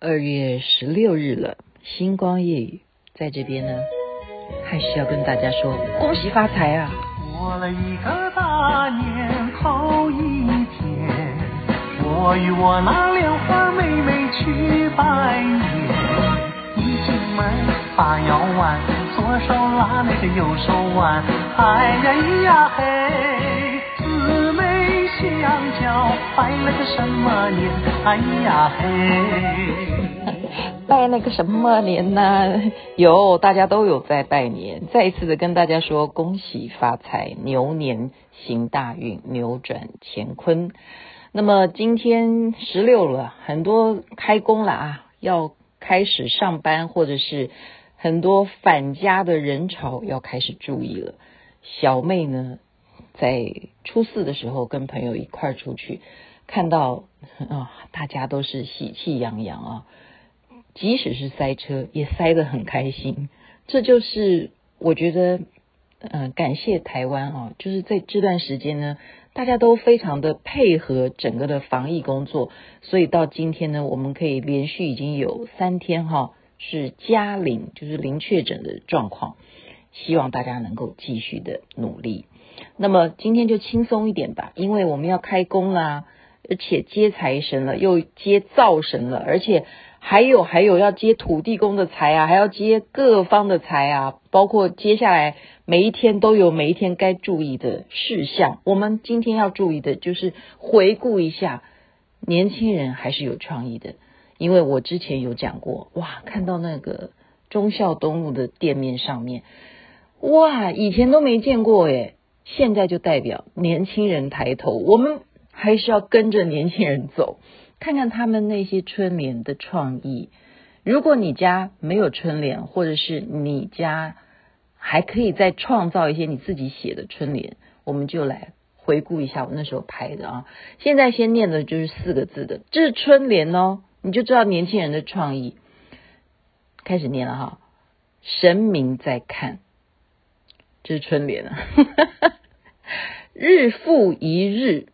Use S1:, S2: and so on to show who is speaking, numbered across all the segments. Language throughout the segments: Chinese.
S1: 二月十六日了，星光夜雨在这边呢，还是要跟大家说恭喜发财啊！
S2: 过了一个大年头一天，我与我那莲花妹妹去拜年。一进门把腰弯，左手拉那个右手腕，哎呀咿呀嘿，拜了个什么年？哎呀嘿。
S1: 拜那个什么年呢？有，大家都有在拜年。再一次的跟大家说，恭喜发财，牛年行大运，扭转乾坤。那么今天十六了，很多开工了啊，要开始上班，或者是很多返家的人潮要开始注意了。小妹呢，在初四的时候跟朋友一块儿出去，看到啊，大家都是喜气洋洋啊。即使是塞车，也塞得很开心。这就是我觉得，呃，感谢台湾啊，就是在这段时间呢，大家都非常的配合整个的防疫工作，所以到今天呢，我们可以连续已经有三天哈是加零，就是零确诊的状况。希望大家能够继续的努力。那么今天就轻松一点吧，因为我们要开工啦，而且接财神了，又接灶神了，而且。还有还有要接土地公的财啊，还要接各方的财啊，包括接下来每一天都有每一天该注意的事项。我们今天要注意的就是回顾一下，年轻人还是有创意的，因为我之前有讲过，哇，看到那个忠孝东路的店面上面，哇，以前都没见过诶，现在就代表年轻人抬头，我们还是要跟着年轻人走。看看他们那些春联的创意。如果你家没有春联，或者是你家还可以再创造一些你自己写的春联，我们就来回顾一下我那时候拍的啊。现在先念的就是四个字的，这是春联哦，你就知道年轻人的创意。开始念了哈，神明在看，这是春联啊。日复一日。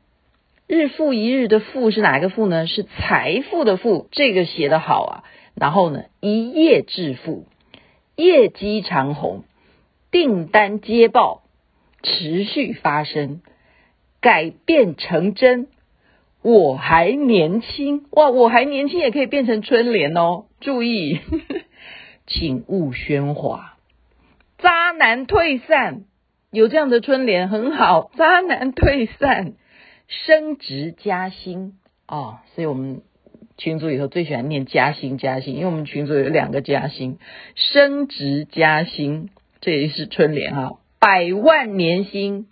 S1: 日复一日的复是哪一个复呢？是财富的富，这个写得好啊。然后呢，一夜致富，业绩长虹，订单接报，持续发生，改变成真。我还年轻哇，我还年轻也可以变成春联哦。注意，请勿喧哗。渣男退散，有这样的春联很好。渣男退散。升职加薪哦，所以我们群组以后最喜欢念加薪加薪，因为我们群组有两个加薪，升职加薪，这也是春联哈、百万年薪，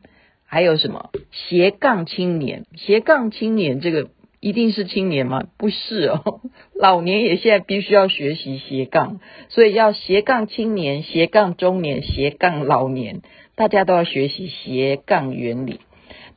S1: 还有什么斜杠青年？斜杠青年这个一定是青年吗？不是哦，老年也现在必须要学习斜杠，所以要斜杠青年、斜杠中年、斜杠老年，大家都要学习斜杠原理。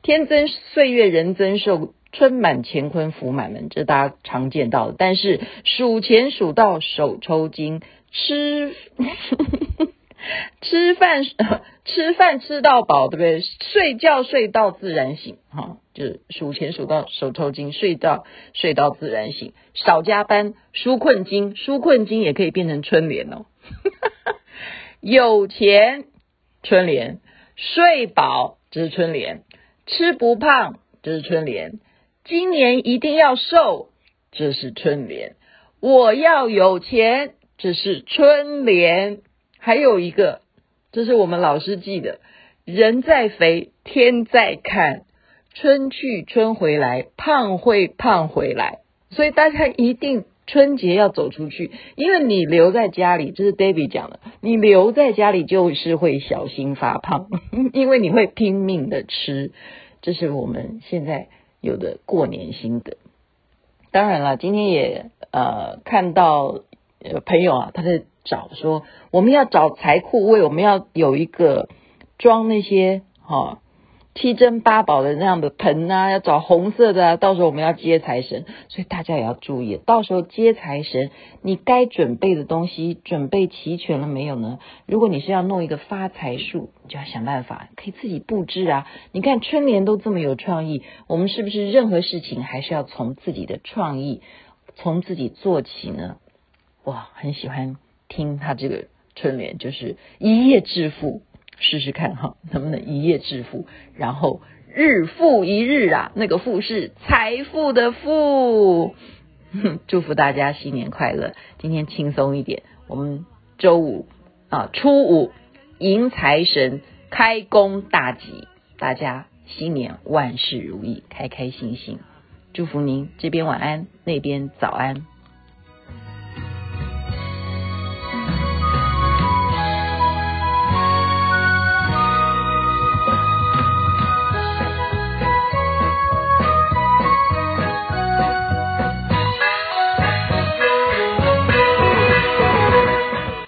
S1: 天增岁月人增寿，春满乾坤福满门，这大家常见到的。但是数钱数到手抽筋，吃 吃饭 吃饭吃到饱，对不对？睡觉睡到自然醒，哈、哦，就是数钱数到手抽筋，睡到睡到自然醒。少加班，纾困金，纾困金也可以变成春联哦。有钱春联，睡饱这是春联。吃不胖，这是春联；今年一定要瘦，这是春联；我要有钱，这是春联。还有一个，这是我们老师记的：人在肥，天在看，春去春回来，胖会胖回来。所以大家一定春节要走出去，因为你留在家里，这是 David 讲的，你留在家里就是会小心发胖，因为你会拼命的吃。这是我们现在有的过年心得。当然了，今天也呃看到呃朋友啊，他在找说，我们要找财库位，我们要有一个装那些哈。七珍八宝的那样的盆啊，要找红色的，到时候我们要接财神，所以大家也要注意，到时候接财神，你该准备的东西准备齐全了没有呢？如果你是要弄一个发财树，你就要想办法，可以自己布置啊。你看春联都这么有创意，我们是不是任何事情还是要从自己的创意从自己做起呢？哇，很喜欢听他这个春联，就是一夜致富，试试看哈，能不能一夜致富？然后日复一日啊，那个富是财富的富。祝福大家新年快乐！今天轻松一点，我们周五啊，初五迎财神，开工大吉，大家新年万事如意，开开心心。祝福您这边晚安，那边早安。